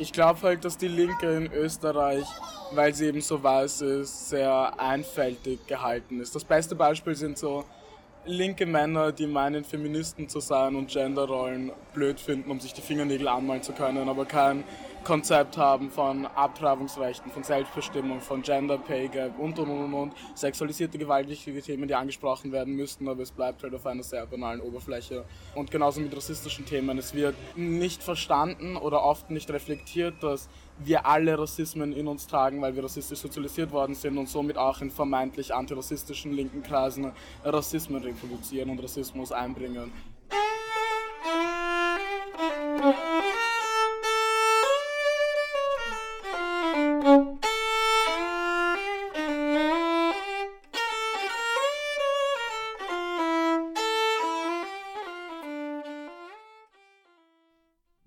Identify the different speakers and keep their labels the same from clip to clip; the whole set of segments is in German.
Speaker 1: Ich glaube halt, dass die Linke in Österreich, weil sie eben so weiß ist, sehr einfältig gehalten ist. Das beste Beispiel sind so linke Männer, die meinen, Feministen zu sein und Genderrollen blöd finden, um sich die Fingernägel anmalen zu können, aber kein Konzept haben von Abtreibungsrechten, von Selbstbestimmung, von Gender Pay Gap und und und und. Sexualisierte Gewalt, wichtige Themen, die angesprochen werden müssten, aber es bleibt halt auf einer sehr banalen Oberfläche. Und genauso mit rassistischen Themen. Es wird nicht verstanden oder oft nicht reflektiert, dass wir alle Rassismen in uns tragen, weil wir rassistisch sozialisiert worden sind und somit auch in vermeintlich antirassistischen linken Kreisen Rassismen reproduzieren und Rassismus einbringen.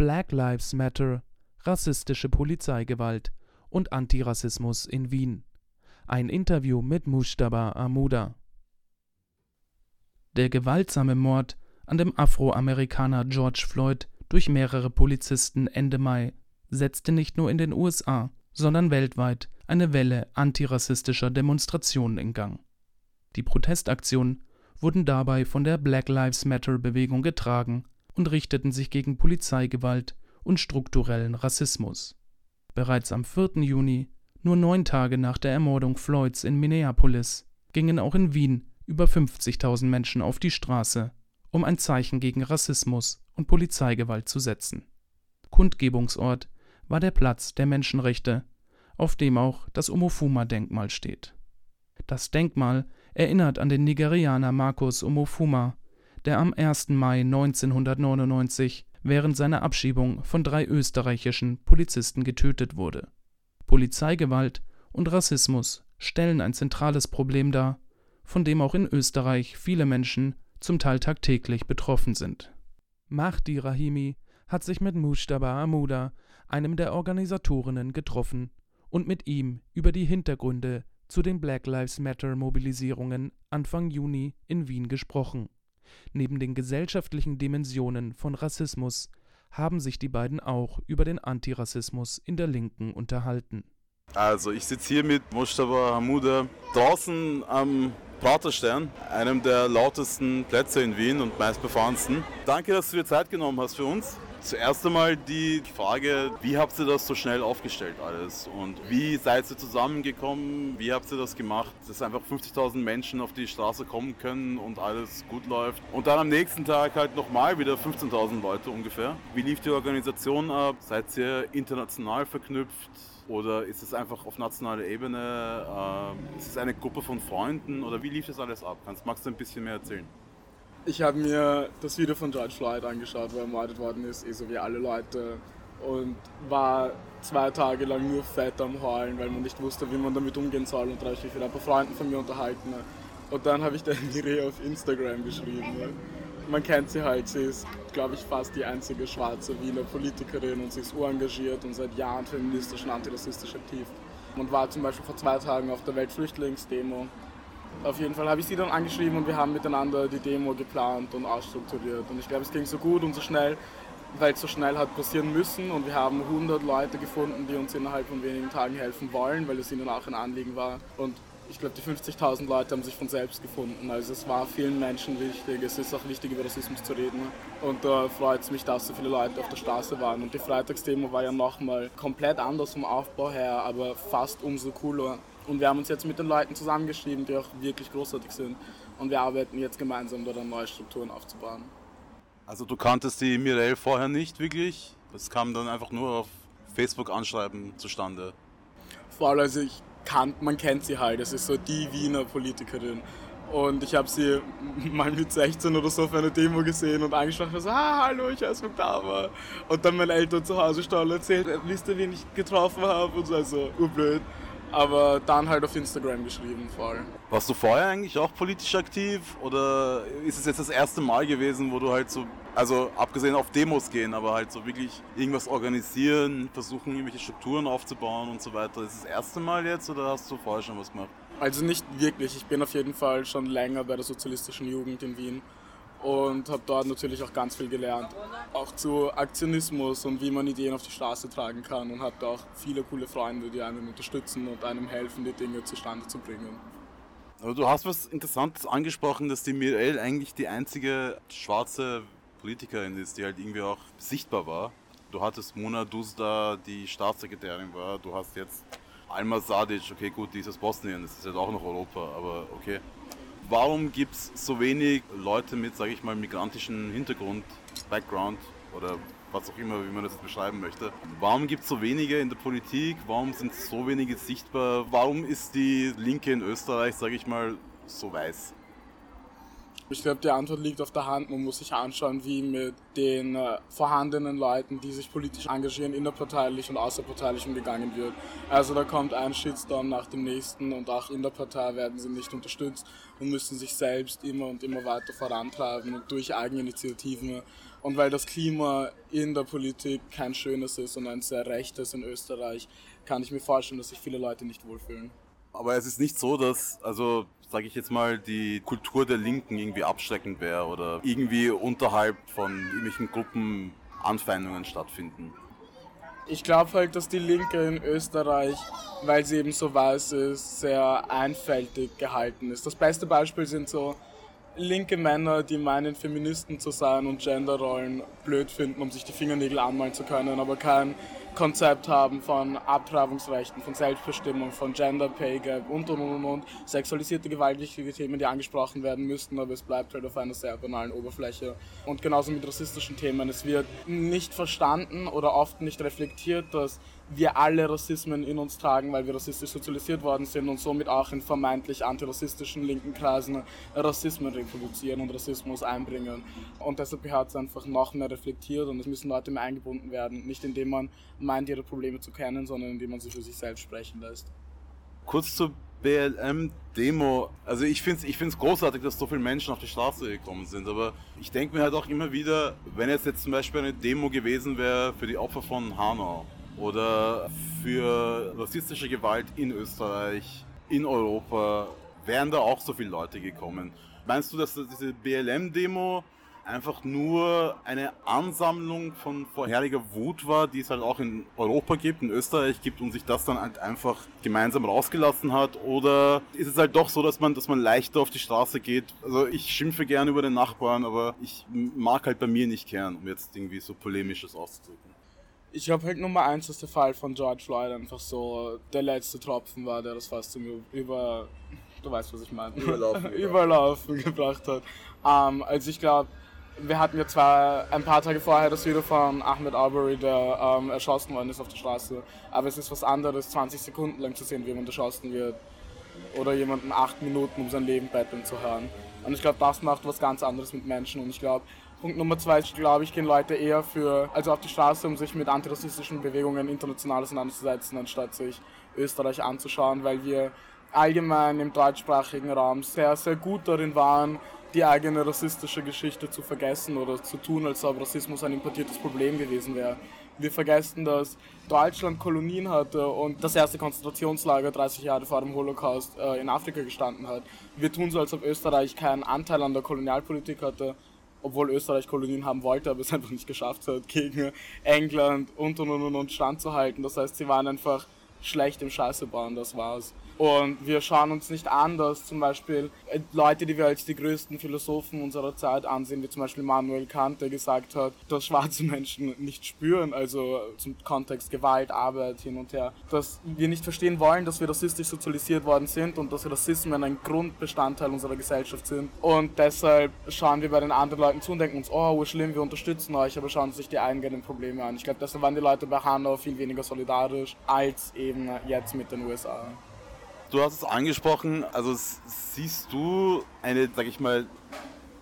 Speaker 2: Black Lives Matter rassistische Polizeigewalt und Antirassismus in Wien. Ein Interview mit Mushtaba Amuda. Der gewaltsame Mord an dem Afroamerikaner George Floyd durch mehrere Polizisten Ende Mai setzte nicht nur in den USA, sondern weltweit eine Welle antirassistischer Demonstrationen in Gang. Die Protestaktionen wurden dabei von der Black Lives Matter Bewegung getragen und richteten sich gegen Polizeigewalt und strukturellen Rassismus. Bereits am 4. Juni, nur neun Tage nach der Ermordung Floyds in Minneapolis, gingen auch in Wien über 50.000 Menschen auf die Straße, um ein Zeichen gegen Rassismus und Polizeigewalt zu setzen. Kundgebungsort war der Platz der Menschenrechte, auf dem auch das Omofuma-Denkmal steht. Das Denkmal erinnert an den Nigerianer Markus Omofuma, der am 1. Mai 1999 während seiner Abschiebung von drei österreichischen Polizisten getötet wurde. Polizeigewalt und Rassismus stellen ein zentrales Problem dar, von dem auch in Österreich viele Menschen zum Teil tagtäglich betroffen sind. Mahdi Rahimi hat sich mit Mushtaba Amuda, einem der Organisatorinnen, getroffen und mit ihm über die Hintergründe zu den Black Lives Matter Mobilisierungen Anfang Juni in Wien gesprochen Neben den gesellschaftlichen Dimensionen von Rassismus haben sich die beiden auch über den Antirassismus in der Linken unterhalten.
Speaker 3: Also ich sitze hier mit Mustafa Hamuda draußen am Praterstern, einem der lautesten Plätze in Wien und meistbefahrensten. Danke, dass du dir Zeit genommen hast für uns. Zuerst einmal die Frage, wie habt ihr das so schnell aufgestellt alles? Und wie seid ihr zusammengekommen? Wie habt ihr das gemacht, dass einfach 50.000 Menschen auf die Straße kommen können und alles gut läuft? Und dann am nächsten Tag halt nochmal wieder 15.000 Leute ungefähr. Wie lief die Organisation ab? Seid ihr international verknüpft? Oder ist es einfach auf nationaler Ebene? Ähm, ist es eine Gruppe von Freunden? Oder wie lief das alles ab? Kannst, magst du ein bisschen mehr erzählen?
Speaker 1: Ich habe mir das Video von George Floyd angeschaut, wo er ermordet worden ist, eh so wie alle Leute. Und war zwei Tage lang nur fett am Heulen, weil man nicht wusste, wie man damit umgehen soll. Und da habe ich mich mit ein paar Freunden von mir unterhalten. Und dann habe ich der Mire auf Instagram geschrieben. Man kennt sie halt, sie ist, glaube ich, fast die einzige schwarze Wiener Politikerin und sie ist urengagiert und seit Jahren feministisch und antirassistisch aktiv. Und war zum Beispiel vor zwei Tagen auf der Weltflüchtlingsdemo auf jeden Fall habe ich sie dann angeschrieben und wir haben miteinander die Demo geplant und ausstrukturiert. Und ich glaube, es ging so gut und so schnell, weil es so schnell hat passieren müssen. Und wir haben 100 Leute gefunden, die uns innerhalb von wenigen Tagen helfen wollen, weil es ihnen auch ein Anliegen war. Und ich glaube, die 50.000 Leute haben sich von selbst gefunden. Also es war vielen Menschen wichtig. Es ist auch wichtig, über Rassismus zu reden. Und da freut es mich, dass so viele Leute auf der Straße waren. Und die Freitagsdemo war ja nochmal komplett anders vom Aufbau her, aber fast umso cooler. Und wir haben uns jetzt mit den Leuten zusammengeschrieben, die auch wirklich großartig sind. Und wir arbeiten jetzt gemeinsam daran, neue Strukturen aufzubauen.
Speaker 3: Also du kanntest die Mireille vorher nicht wirklich? Das kam dann einfach nur auf Facebook-Anschreiben zustande?
Speaker 1: Vor allem, also ich man kennt sie halt. Es ist so die Wiener Politikerin. Und ich habe sie mal mit 16 oder so auf einer Demo gesehen und angesprochen, so, ah, hallo, ich heiße Magdama. Und dann meine Eltern zu Hause und erzählt, wisst ihr, wen ich getroffen habe? Und so, also, urblöd aber dann halt auf Instagram geschrieben voll.
Speaker 3: Warst du vorher eigentlich auch politisch aktiv oder ist es jetzt das erste Mal gewesen, wo du halt so, also abgesehen auf Demos gehen, aber halt so wirklich irgendwas organisieren, versuchen irgendwelche Strukturen aufzubauen und so weiter. Ist es das erste Mal jetzt oder hast du vorher schon was gemacht?
Speaker 1: Also nicht wirklich. Ich bin auf jeden Fall schon länger bei der sozialistischen Jugend in Wien und habe dort natürlich auch ganz viel gelernt. Auch zu Aktionismus und wie man Ideen auf die Straße tragen kann und habe da auch viele coole Freunde, die einen unterstützen und einem helfen, die Dinge zustande zu bringen.
Speaker 3: Aber du hast was Interessantes angesprochen, dass die Mirel eigentlich die einzige schwarze Politikerin ist, die halt irgendwie auch sichtbar war. Du hattest Mona Duzda, die Staatssekretärin war, du hast jetzt Alma Sadic, okay gut, die ist aus Bosnien, das ist halt auch noch Europa, aber okay. Warum gibt es so wenig Leute mit, sage ich mal, migrantischen Hintergrund, Background oder was auch immer, wie man das beschreiben möchte. Warum gibt es so wenige in der Politik? Warum sind so wenige sichtbar? Warum ist die Linke in Österreich, sage ich mal, so weiß?
Speaker 1: Ich glaube, die Antwort liegt auf der Hand. Man muss sich anschauen, wie mit den äh, vorhandenen Leuten, die sich politisch engagieren, innerparteilich und außerparteilich umgegangen wird. Also da kommt ein Shitstorm nach dem nächsten und auch in der Partei werden sie nicht unterstützt und müssen sich selbst immer und immer weiter vorantreiben und durch Eigeninitiativen. Und weil das Klima in der Politik kein schönes ist und ein sehr rechtes in Österreich, kann ich mir vorstellen, dass sich viele Leute nicht wohlfühlen.
Speaker 3: Aber es ist nicht so, dass, also sage ich jetzt mal, die Kultur der Linken irgendwie abschreckend wäre oder irgendwie unterhalb von irgendwelchen Gruppen Anfeindungen stattfinden.
Speaker 1: Ich glaube halt, dass die Linke in Österreich, weil sie eben so weiß ist, sehr einfältig gehalten ist. Das beste Beispiel sind so linke Männer, die meinen, Feministen zu sein und Genderrollen blöd finden, um sich die Fingernägel anmalen zu können, aber kein Konzept haben von Abtreibungsrechten, von Selbstbestimmung, von Gender Pay Gap und und und und sexualisierte gewaltliche Themen, die angesprochen werden müssten, aber es bleibt halt auf einer sehr banalen Oberfläche. Und genauso mit rassistischen Themen. Es wird nicht verstanden oder oft nicht reflektiert, dass wir alle Rassismen in uns tragen, weil wir rassistisch sozialisiert worden sind und somit auch in vermeintlich antirassistischen linken Kreisen Rassismen reproduzieren und Rassismus einbringen. Und deshalb gehört es einfach noch mehr reflektiert und es müssen Leute mehr eingebunden werden. Nicht indem man meint, ihre Probleme zu kennen, sondern indem man sie für sich selbst sprechen lässt.
Speaker 3: Kurz zur BLM-Demo. Also ich finde es ich find's großartig, dass so viele Menschen auf die Straße gekommen sind, aber ich denke mir halt auch immer wieder, wenn es jetzt zum Beispiel eine Demo gewesen wäre für die Opfer von Hanau, oder für rassistische Gewalt in Österreich, in Europa, wären da auch so viele Leute gekommen. Meinst du, dass diese BLM-Demo einfach nur eine Ansammlung von vorheriger Wut war, die es halt auch in Europa gibt, in Österreich gibt und sich das dann halt einfach gemeinsam rausgelassen hat? Oder ist es halt doch so, dass man, dass man leichter auf die Straße geht? Also ich schimpfe gerne über den Nachbarn, aber ich mag halt bei mir nicht kehren, um jetzt irgendwie so polemisches auszudrücken.
Speaker 1: Ich glaube halt Nummer eins, dass der Fall von George Floyd einfach so der letzte Tropfen war, der das fast zum über, du weißt, was ich meine,
Speaker 3: Überlaufen,
Speaker 1: Überlaufen gebracht hat. Ähm, also ich glaube, wir hatten ja zwar ein paar Tage vorher das Video von Ahmed Arbery, der ähm, erschossen worden ist auf der Straße, aber es ist was anderes, 20 Sekunden lang zu sehen, wie jemand erschossen wird oder jemanden acht Minuten um sein Leben betteln zu hören. Und ich glaube, das macht was ganz anderes mit Menschen und ich glaube, Punkt Nummer zwei ist, glaube ich, gehen Leute eher für, also auf die Straße, um sich mit antirassistischen Bewegungen international auseinanderzusetzen, anstatt sich Österreich anzuschauen, weil wir allgemein im deutschsprachigen Raum sehr, sehr gut darin waren, die eigene rassistische Geschichte zu vergessen oder zu tun, als ob Rassismus ein importiertes Problem gewesen wäre. Wir vergessen, dass Deutschland Kolonien hatte und das erste Konzentrationslager 30 Jahre vor dem Holocaust äh, in Afrika gestanden hat. Wir tun so, als ob Österreich keinen Anteil an der Kolonialpolitik hatte obwohl Österreich Kolonien haben wollte, aber es einfach nicht geschafft hat, gegen England und und und und standzuhalten. Das heißt, sie waren einfach schlecht im Scheiße bauen, das war's. Und wir schauen uns nicht an, dass zum Beispiel äh, Leute, die wir als die größten Philosophen unserer Zeit ansehen, wie zum Beispiel Manuel Kant, der gesagt hat, dass schwarze Menschen nicht spüren, also zum Kontext Gewalt, Arbeit hin und her, dass wir nicht verstehen wollen, dass wir rassistisch sozialisiert worden sind und dass Rassismen ein Grundbestandteil unserer Gesellschaft sind. Und deshalb schauen wir bei den anderen Leuten zu und denken uns, oh, schlimm, wir unterstützen euch, aber schauen sich die eigenen Probleme an. Ich glaube, deshalb waren die Leute bei Hanau viel weniger solidarisch als eben jetzt mit den USA.
Speaker 3: Du hast es angesprochen, also siehst du eine, sag ich mal,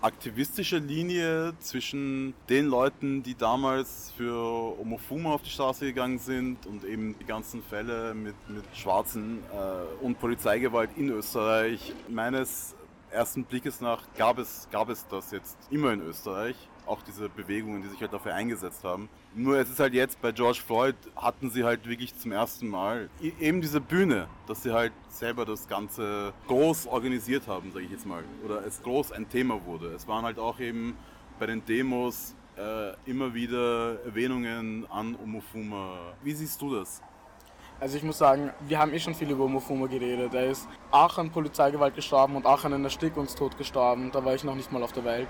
Speaker 3: aktivistische Linie zwischen den Leuten, die damals für Homophomo auf die Straße gegangen sind und eben die ganzen Fälle mit, mit Schwarzen äh, und Polizeigewalt in Österreich. Meines ersten Blickes nach gab es, gab es das jetzt immer in Österreich. Auch diese Bewegungen, die sich halt dafür eingesetzt haben. Nur es ist halt jetzt bei George Floyd hatten sie halt wirklich zum ersten Mal e-, eben diese Bühne, dass sie halt selber das Ganze groß organisiert haben, sage ich jetzt mal. Oder es groß ein Thema wurde. Es waren halt auch eben bei den Demos äh, immer wieder Erwähnungen an Omofuma. Wie siehst du das?
Speaker 1: Also ich muss sagen, wir haben eh schon viel über Omofuma geredet. Er ist auch an Polizeigewalt gestorben und auch an einem Erstickungstod gestorben. Da war ich noch nicht mal auf der Welt.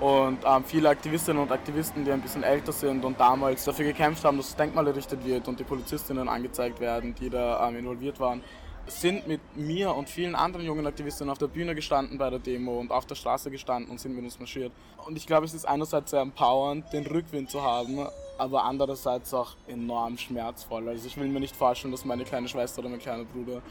Speaker 1: Und ähm, viele Aktivistinnen und Aktivisten, die ein bisschen älter sind und damals dafür gekämpft haben, dass das Denkmal errichtet wird und die Polizistinnen angezeigt werden, die da ähm, involviert waren, sind mit mir und vielen anderen jungen Aktivisten auf der Bühne gestanden bei der Demo und auf der Straße gestanden und sind mit uns marschiert. Und ich glaube, es ist einerseits sehr empowernd, den Rückwind zu haben, aber andererseits auch enorm schmerzvoll. Also ich will mir nicht vorstellen, dass meine kleine Schwester oder mein kleiner Bruder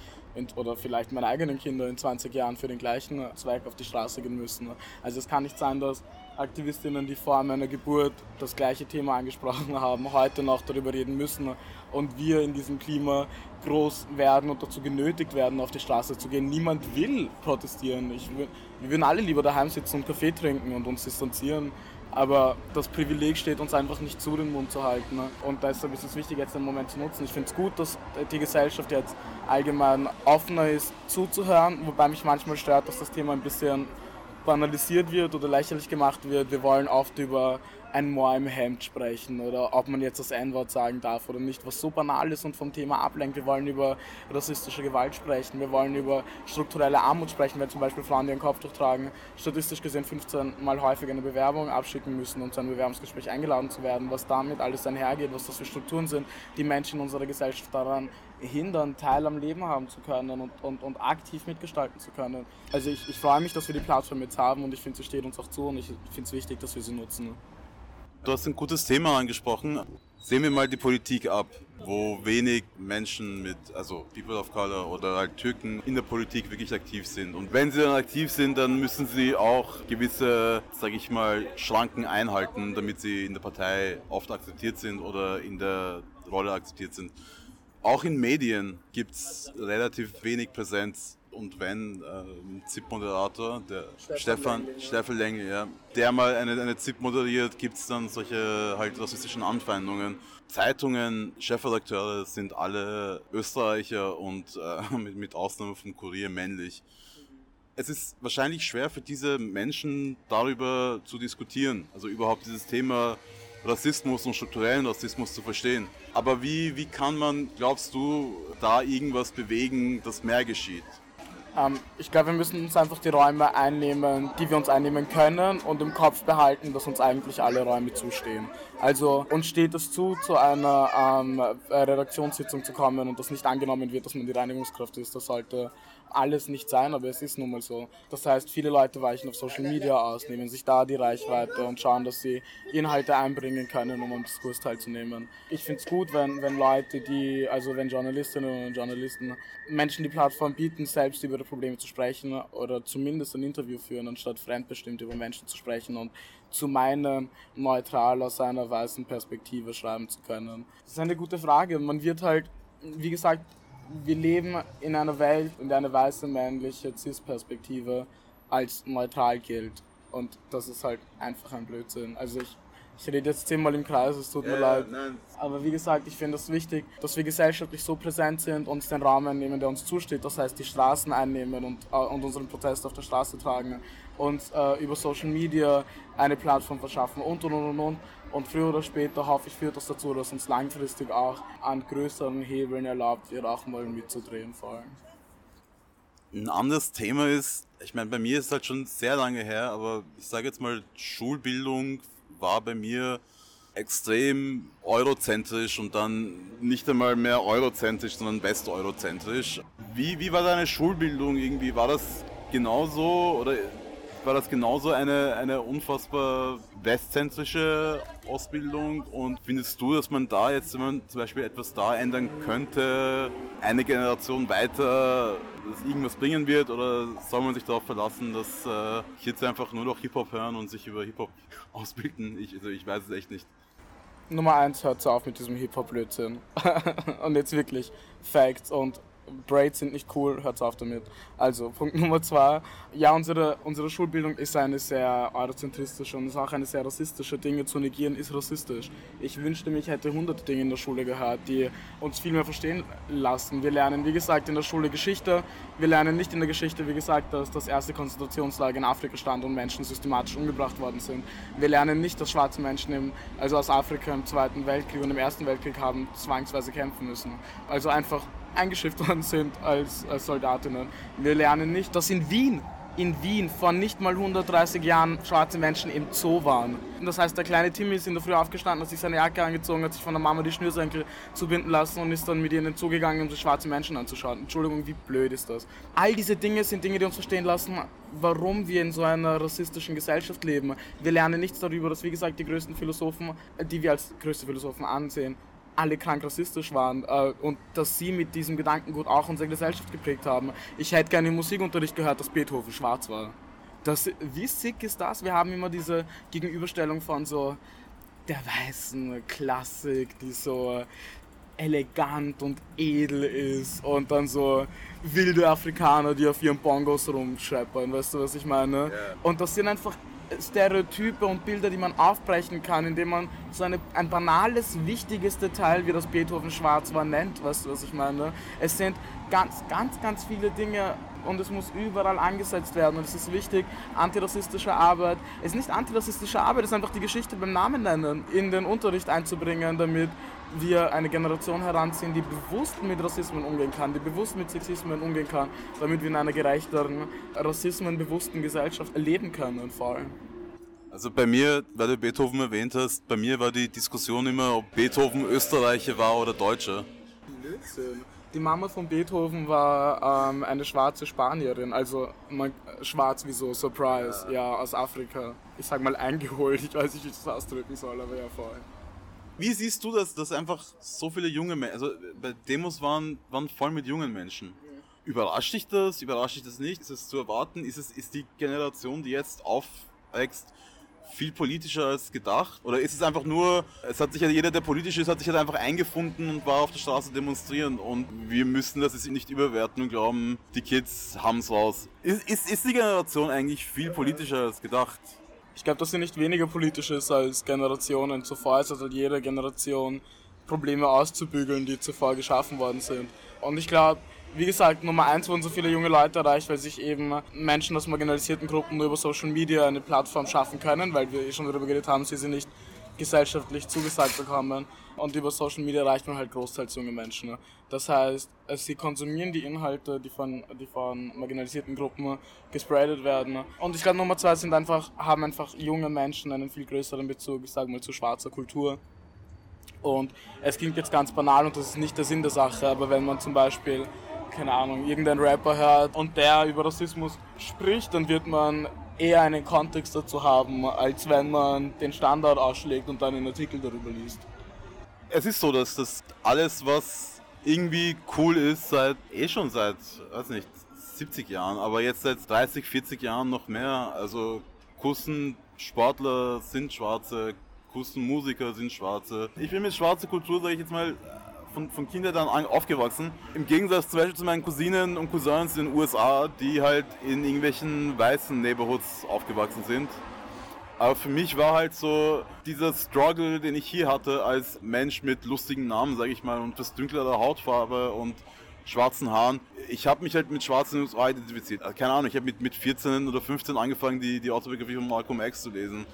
Speaker 1: oder vielleicht meine eigenen Kinder in 20 Jahren für den gleichen Zweig auf die Straße gehen müssen. Also es kann nicht sein, dass Aktivistinnen, die vor meiner Geburt das gleiche Thema angesprochen haben, heute noch darüber reden müssen und wir in diesem Klima groß werden und dazu genötigt werden, auf die Straße zu gehen. Niemand will protestieren. Ich, wir würden alle lieber daheim sitzen und Kaffee trinken und uns distanzieren. Aber das Privileg steht uns einfach nicht zu, den Mund zu halten. Und deshalb ist es wichtig, jetzt den Moment zu nutzen. Ich finde es gut, dass die Gesellschaft jetzt allgemein offener ist, zuzuhören, wobei mich manchmal stört, dass das Thema ein bisschen banalisiert wird oder lächerlich gemacht wird. Wir wollen oft über ein Moor im Hemd sprechen oder ob man jetzt das N-Wort sagen darf oder nicht, was so banal ist und vom Thema ablenkt. Wir wollen über rassistische Gewalt sprechen, wir wollen über strukturelle Armut sprechen, wenn zum Beispiel Frauen, die ein Kopftuch tragen, statistisch gesehen 15 Mal häufiger eine Bewerbung abschicken müssen, um zu einem Bewerbungsgespräch eingeladen zu werden, was damit alles einhergeht, was das für Strukturen sind, die Menschen in unserer Gesellschaft daran hindern, Teil am Leben haben zu können und, und, und aktiv mitgestalten zu können. Also ich, ich freue mich, dass wir die Plattform jetzt haben und ich finde, sie steht uns auch zu und ich finde es wichtig, dass wir sie nutzen.
Speaker 3: Du hast ein gutes Thema angesprochen. Sehen wir mal die Politik ab, wo wenig Menschen mit, also People of Color oder halt Türken in der Politik wirklich aktiv sind. Und wenn sie dann aktiv sind, dann müssen sie auch gewisse, sage ich mal, Schranken einhalten, damit sie in der Partei oft akzeptiert sind oder in der Rolle akzeptiert sind. Auch in Medien gibt es relativ wenig Präsenz und wenn äh, ein ZIP-Moderator, der Stefan, Stefan Lengle, ja, der mal eine, eine ZIP moderiert, gibt es dann solche halt rassistischen Anfeindungen. Zeitungen, Chefredakteure sind alle Österreicher und äh, mit, mit Ausnahme vom Kurier männlich. Es ist wahrscheinlich schwer für diese Menschen darüber zu diskutieren, also überhaupt dieses Thema Rassismus und strukturellen Rassismus zu verstehen. Aber wie, wie kann man, glaubst du, da irgendwas bewegen, dass mehr geschieht?
Speaker 1: Ähm, ich glaube, wir müssen uns einfach die Räume einnehmen, die wir uns einnehmen können und im Kopf behalten, dass uns eigentlich alle Räume zustehen. Also uns steht es zu, zu einer ähm, Redaktionssitzung zu kommen und das nicht angenommen wird, dass man die Reinigungskraft ist. Das sollte alles nicht sein, aber es ist nun mal so. Das heißt, viele Leute weichen auf Social Media aus, nehmen sich da die Reichweite und schauen, dass sie Inhalte einbringen können, um am Diskurs teilzunehmen. Ich finde es gut, wenn, wenn Leute, die, also wenn Journalistinnen und Journalisten Menschen die Plattform bieten, selbst über ihre Probleme zu sprechen oder zumindest ein Interview führen, anstatt fremdbestimmt über Menschen zu sprechen und zu meinem neutral aus einer weißen Perspektive schreiben zu können. Das ist eine gute Frage. Man wird halt, wie gesagt, wir leben in einer Welt, in der eine weiße männliche CIS-Perspektive als neutral gilt. Und das ist halt einfach ein Blödsinn. Also ich, ich rede jetzt zehnmal im Kreis, es tut mir leid. Nein. Aber wie gesagt, ich finde es wichtig, dass wir gesellschaftlich so präsent sind, uns den Raum einnehmen, der uns zusteht. Das heißt, die Straßen einnehmen und, äh, und unseren Protest auf der Straße tragen. Und äh, über Social Media eine Plattform verschaffen und und und und. Und früher oder später hoffe ich, führt das dazu, dass uns langfristig auch an größeren Hebeln erlaubt wird, auch mal mitzudrehen vor allem.
Speaker 3: Ein anderes Thema ist, ich meine, bei mir ist es halt schon sehr lange her, aber ich sage jetzt mal, Schulbildung war bei mir extrem eurozentrisch und dann nicht einmal mehr eurozentrisch, sondern west-eurozentrisch. Wie, wie war deine Schulbildung irgendwie? War das genauso oder war das genauso eine, eine unfassbar westzentrische Ausbildung und findest du, dass man da jetzt, wenn man zum Beispiel etwas da ändern könnte, eine Generation weiter dass irgendwas bringen wird oder soll man sich darauf verlassen, dass äh, Kids einfach nur noch Hip-Hop hören und sich über Hip-Hop ausbilden? Ich, also ich weiß es echt nicht.
Speaker 1: Nummer eins, hört auf mit diesem Hip-Hop-Blödsinn. und jetzt wirklich Facts und Braids sind nicht cool, hört's auf damit. Also, Punkt Nummer zwei. Ja, unsere, unsere Schulbildung ist eine sehr eurozentristische und ist auch eine sehr rassistische. Dinge zu negieren ist rassistisch. Ich wünschte, mich hätte hunderte Dinge in der Schule gehört, die uns viel mehr verstehen lassen. Wir lernen, wie gesagt, in der Schule Geschichte. Wir lernen nicht in der Geschichte, wie gesagt, dass das erste Konzentrationslager in Afrika stand und Menschen systematisch umgebracht worden sind. Wir lernen nicht, dass schwarze Menschen, im, also aus Afrika im Zweiten Weltkrieg und im Ersten Weltkrieg haben zwangsweise kämpfen müssen. Also einfach eingeschifft worden sind als, als Soldatinnen. Wir lernen nicht, dass in Wien, in Wien vor nicht mal 130 Jahren schwarze Menschen im Zoo waren. Das heißt, der kleine Timmy ist in der Früh aufgestanden, hat sich seine Jacke angezogen, hat sich von der Mama die Schnürsenkel zubinden lassen und ist dann mit ihr in den Zoo gegangen, um sich schwarze Menschen anzuschauen. Entschuldigung, wie blöd ist das? All diese Dinge sind Dinge, die uns verstehen lassen, warum wir in so einer rassistischen Gesellschaft leben. Wir lernen nichts darüber, dass, wie gesagt, die größten Philosophen, die wir als größte Philosophen ansehen, alle krank rassistisch waren äh, und dass sie mit diesem Gedankengut auch unsere Gesellschaft geprägt haben. Ich hätte gerne im Musikunterricht gehört, dass Beethoven schwarz war. Das, wie sick ist das? Wir haben immer diese Gegenüberstellung von so der weißen Klassik, die so elegant und edel ist und dann so wilde Afrikaner, die auf ihren Bongos rumscheppern, weißt du, was ich meine? Yeah. Und das sind einfach Stereotype und Bilder, die man aufbrechen kann, indem man so eine, ein banales, wichtiges Detail wie das Beethoven schwarz war nennt, weißt du, was ich meine? Es sind ganz, ganz, ganz viele Dinge und es muss überall angesetzt werden. Und es ist wichtig, antirassistische Arbeit, es ist nicht antirassistische Arbeit, es ist einfach die Geschichte beim Namen nennen, in den Unterricht einzubringen, damit wir eine Generation heranziehen, die bewusst mit Rassismen umgehen kann, die bewusst mit Sexismen umgehen kann, damit wir in einer gerechteren, rassismenbewussten Gesellschaft leben können vor allem.
Speaker 3: Also bei mir, weil du Beethoven erwähnt hast, bei mir war die Diskussion immer, ob Beethoven Österreicher war oder Deutscher.
Speaker 1: Blödsinn. Die Mama von Beethoven war ähm, eine schwarze Spanierin, also man, schwarz wie so Surprise, ja, aus Afrika. Ich sag mal eingeholt, ich weiß nicht, wie ich das ausdrücken soll, aber ja voll.
Speaker 3: Wie siehst du das, dass einfach so viele junge Menschen, also bei Demos waren, waren voll mit jungen Menschen. Überrascht dich das? Überrascht dich das nicht? Ist es zu erwarten? Ist es, ist die Generation, die jetzt aufwächst, viel politischer als gedacht? Oder ist es einfach nur, es hat sich ja jeder, der politisch ist, hat sich halt einfach eingefunden und war auf der Straße demonstrieren und wir müssen das jetzt nicht überwerten und glauben, die Kids haben's raus. Ist, ist, ist die Generation eigentlich viel politischer als gedacht?
Speaker 1: Ich glaube, dass sie nicht weniger politisch ist als Generationen zuvor. Es hat halt jede Generation Probleme auszubügeln, die zuvor geschaffen worden sind. Und ich glaube, wie gesagt, Nummer eins wurden so viele junge Leute erreicht, weil sich eben Menschen aus marginalisierten Gruppen nur über Social Media eine Plattform schaffen können, weil wir eh schon darüber geredet haben, sie sind nicht gesellschaftlich zugesagt bekommen. Und über Social Media erreicht man halt großteils junge Menschen. Ne? Das heißt, sie konsumieren die Inhalte, die von, die von marginalisierten Gruppen gespreadet werden. Und ich glaube, Nummer zwei sind einfach, haben einfach junge Menschen einen viel größeren Bezug, ich sage mal, zu schwarzer Kultur. Und es klingt jetzt ganz banal und das ist nicht der Sinn der Sache, aber wenn man zum Beispiel, keine Ahnung, irgendeinen Rapper hört und der über Rassismus spricht, dann wird man eher einen Kontext dazu haben, als wenn man den Standard ausschlägt und dann einen Artikel darüber liest.
Speaker 3: Es ist so, dass das alles, was irgendwie cool ist, seit eh schon seit, weiß nicht, 70 Jahren, aber jetzt seit 30, 40 Jahren noch mehr. Also Kussen Sportler sind Schwarze, Kussen Musiker sind Schwarze. Ich bin mit schwarzer Kultur, sage ich jetzt mal, von, von Kindern an aufgewachsen. Im Gegensatz zum Beispiel zu meinen Cousinen und Cousins in den USA, die halt in irgendwelchen weißen Neighborhoods aufgewachsen sind. Aber für mich war halt so dieser Struggle, den ich hier hatte als Mensch mit lustigen Namen, sage ich mal, und das dunklere Hautfarbe und schwarzen Haaren. Ich habe mich halt mit schwarzen USA identifiziert. Keine Ahnung, ich habe mit, mit 14 oder 15 angefangen, die, die Autobiografie von Malcolm X zu lesen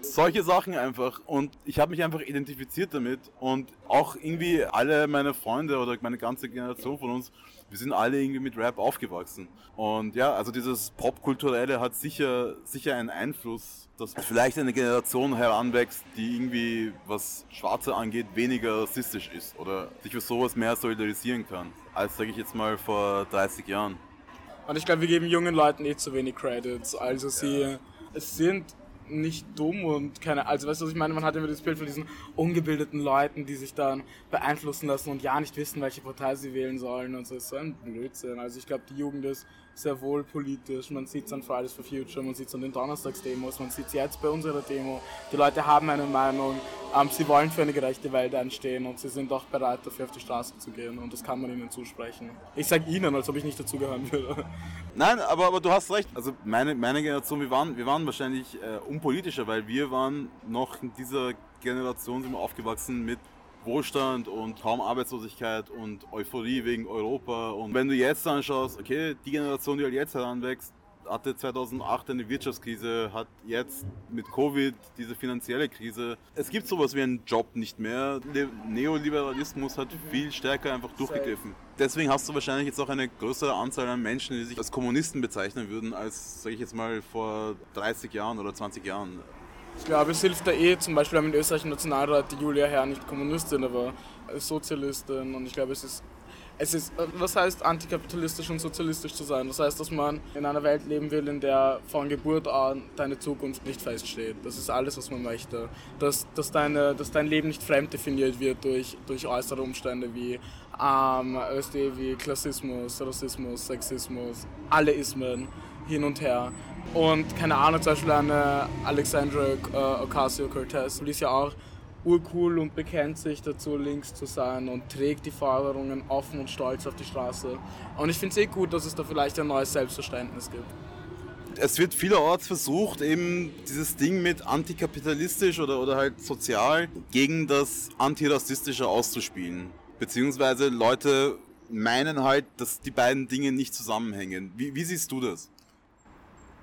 Speaker 3: solche Sachen einfach. Und ich habe mich einfach identifiziert damit. Und auch irgendwie alle meine Freunde oder meine ganze Generation von uns, wir sind alle irgendwie mit Rap aufgewachsen. Und ja, also dieses Popkulturelle hat sicher, sicher einen Einfluss, dass vielleicht eine Generation heranwächst, die irgendwie, was Schwarze angeht, weniger rassistisch ist oder sich für sowas mehr solidarisieren kann, als, sage ich jetzt mal, vor 30 Jahren.
Speaker 1: Und ich glaube, wir geben jungen Leuten eh zu wenig Credits. Also sie, ja. es sind nicht dumm und keine, also weißt du, was ich meine? Man hat immer das Bild von diesen ungebildeten Leuten, die sich dann beeinflussen lassen und ja nicht wissen, welche Partei sie wählen sollen und so. Das ist so ein Blödsinn. Also ich glaube, die Jugend ist sehr wohl politisch. Man sieht es an Fridays for Future, man sieht es an den Donnerstagsdemos, man sieht es jetzt bei unserer Demo. Die Leute haben eine Meinung, ähm, sie wollen für eine gerechte Welt einstehen und sie sind doch bereit, dafür auf die Straße zu gehen und das kann man ihnen zusprechen. Ich sage ihnen, als ob ich nicht dazugehören würde.
Speaker 3: Nein, aber, aber du hast recht. Also meine, meine Generation, wir waren, wir waren wahrscheinlich äh, unpolitischer, weil wir waren noch in dieser Generation sind wir aufgewachsen mit Wohlstand und kaum Arbeitslosigkeit und Euphorie wegen Europa. Und wenn du jetzt anschaust, okay, die Generation, die halt jetzt heranwächst, hatte 2008 eine Wirtschaftskrise, hat jetzt mit Covid diese finanzielle Krise. Es gibt sowas wie einen Job nicht mehr. Der Neoliberalismus hat viel stärker einfach durchgegriffen. Deswegen hast du wahrscheinlich jetzt auch eine größere Anzahl an Menschen, die sich als Kommunisten bezeichnen würden, als, sage ich jetzt mal, vor 30 Jahren oder 20 Jahren.
Speaker 1: Ich glaube, es hilft da eh, zum Beispiel haben in Österreich Nationalrat die Julia Herr nicht Kommunistin, aber Sozialistin und ich glaube, es ist es ist, was heißt antikapitalistisch und sozialistisch zu sein? Das heißt, dass man in einer Welt leben will, in der von Geburt an deine Zukunft nicht feststeht. Das ist alles, was man möchte. Dass, dass, deine, dass dein Leben nicht fremd definiert wird durch, durch äußere Umstände wie, ähm, wie Klassismus, Rassismus, Sexismus, alle Ismen hin und her. Und keine Ahnung, zum Beispiel eine Alexandra äh, Ocasio-Cortez ließ ja auch urcool und bekennt sich dazu, links zu sein und trägt die Forderungen offen und stolz auf die Straße. Und ich finde es eh gut, dass es da vielleicht ein neues Selbstverständnis gibt.
Speaker 3: Es wird vielerorts versucht, eben dieses Ding mit antikapitalistisch oder, oder halt sozial gegen das antirassistische auszuspielen. Beziehungsweise Leute meinen halt, dass die beiden Dinge nicht zusammenhängen. Wie, wie siehst du das?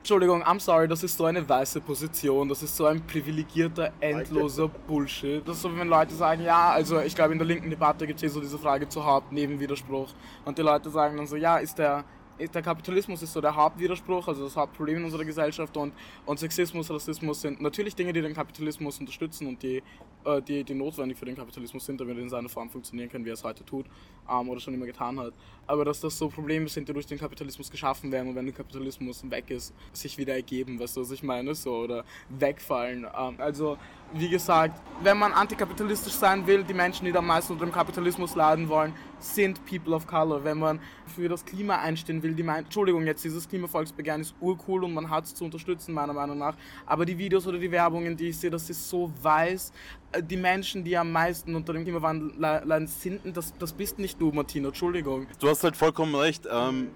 Speaker 1: Entschuldigung, I'm sorry, das ist so eine weiße Position, das ist so ein privilegierter, endloser Bullshit. Das ist so, wenn Leute sagen, ja, also ich glaube in der linken Debatte gibt es hier so diese Frage zu Hauptnebenwiderspruch. Und die Leute sagen dann so, ja, ist der der Kapitalismus ist so der Hauptwiderspruch, also das Hauptproblem in unserer Gesellschaft und, und Sexismus, Rassismus sind natürlich Dinge, die den Kapitalismus unterstützen und die, äh, die, die notwendig für den Kapitalismus sind, damit er in seiner Form funktionieren kann, wie er es heute tut ähm, oder schon immer getan hat. Aber dass das so Probleme sind, die durch den Kapitalismus geschaffen werden und wenn der Kapitalismus weg ist, sich wieder ergeben, weißt du, was ich meine, so, oder wegfallen. Ähm, also wie gesagt, wenn man antikapitalistisch sein will, die Menschen, die da meisten unter dem Kapitalismus leiden wollen, sind People of Color. Wenn man für das Klima einstehen will, die meinen, Entschuldigung, jetzt dieses Klimavolksbegehren ist urcool und man hat es zu unterstützen, meiner Meinung nach. Aber die Videos oder die Werbungen, die ich sehe, das ist so weiß. Äh, die Menschen, die am meisten unter dem Klimawandel leiden, sind, das, das bist nicht du, Martino, Entschuldigung.
Speaker 3: Du hast halt vollkommen recht. Ähm,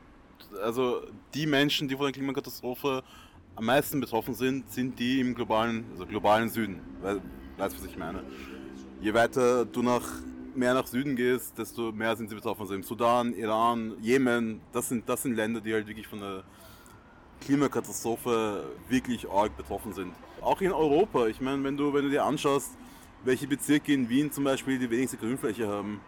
Speaker 3: also die Menschen, die von der Klimakatastrophe am meisten betroffen sind, sind die im globalen, also globalen Süden. Weißt du, was ich meine? Je weiter du nach, mehr nach Süden gehst, desto mehr sind sie betroffen. Also im Sudan, Iran, Jemen, das sind, das sind Länder, die halt wirklich von der Klimakatastrophe wirklich arg betroffen sind. Auch in Europa, ich meine, wenn du, wenn du dir anschaust, welche Bezirke in Wien zum Beispiel die wenigste Grünfläche haben,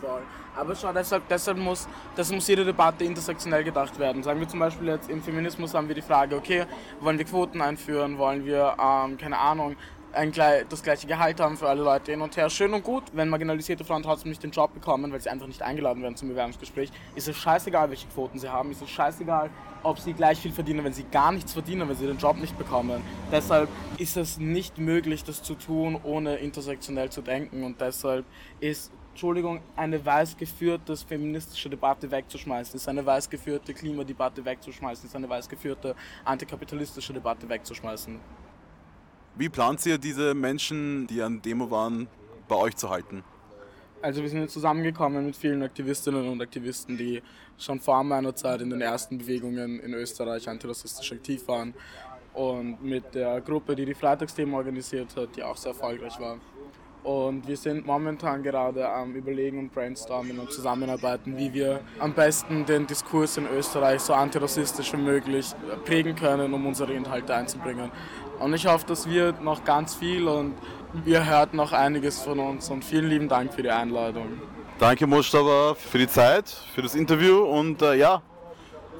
Speaker 1: Voll. Aber schau, deshalb, deshalb muss, das muss jede Debatte intersektionell gedacht werden. Sagen wir zum Beispiel jetzt im Feminismus haben wir die Frage, okay, wollen wir Quoten einführen, wollen wir, ähm, keine Ahnung, ein, das gleiche Gehalt haben für alle Leute hin und her. Schön und gut, wenn marginalisierte Frauen trotzdem nicht den Job bekommen, weil sie einfach nicht eingeladen werden zum Bewerbungsgespräch, ist es scheißegal, welche Quoten sie haben, ist es scheißegal, ob sie gleich viel verdienen, wenn sie gar nichts verdienen, wenn sie den Job nicht bekommen. Deshalb ist es nicht möglich, das zu tun, ohne intersektionell zu denken und deshalb ist Entschuldigung, eine weiß geführte feministische Debatte wegzuschmeißen, ist eine weiß geführte Klimadebatte wegzuschmeißen, ist eine weiß geführte antikapitalistische Debatte wegzuschmeißen.
Speaker 3: Wie plant ihr diese Menschen, die an Demo waren, bei euch zu halten?
Speaker 1: Also wir sind jetzt zusammengekommen mit vielen Aktivistinnen und Aktivisten, die schon vor meiner Zeit in den ersten Bewegungen in Österreich antirassistisch aktiv waren und mit der Gruppe, die die Freitagsdemo organisiert hat, die auch sehr erfolgreich war. Und wir sind momentan gerade am Überlegen und Brainstormen und Zusammenarbeiten, wie wir am besten den Diskurs in Österreich so antirassistisch wie möglich prägen können, um unsere Inhalte einzubringen. Und ich hoffe, das wird noch ganz viel und ihr hört noch einiges von uns. Und vielen lieben Dank für die Einladung.
Speaker 3: Danke, Mostaba, für die Zeit, für das Interview und äh, ja,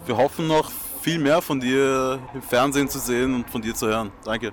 Speaker 3: wir hoffen noch viel mehr von dir im Fernsehen zu sehen und von dir zu hören. Danke.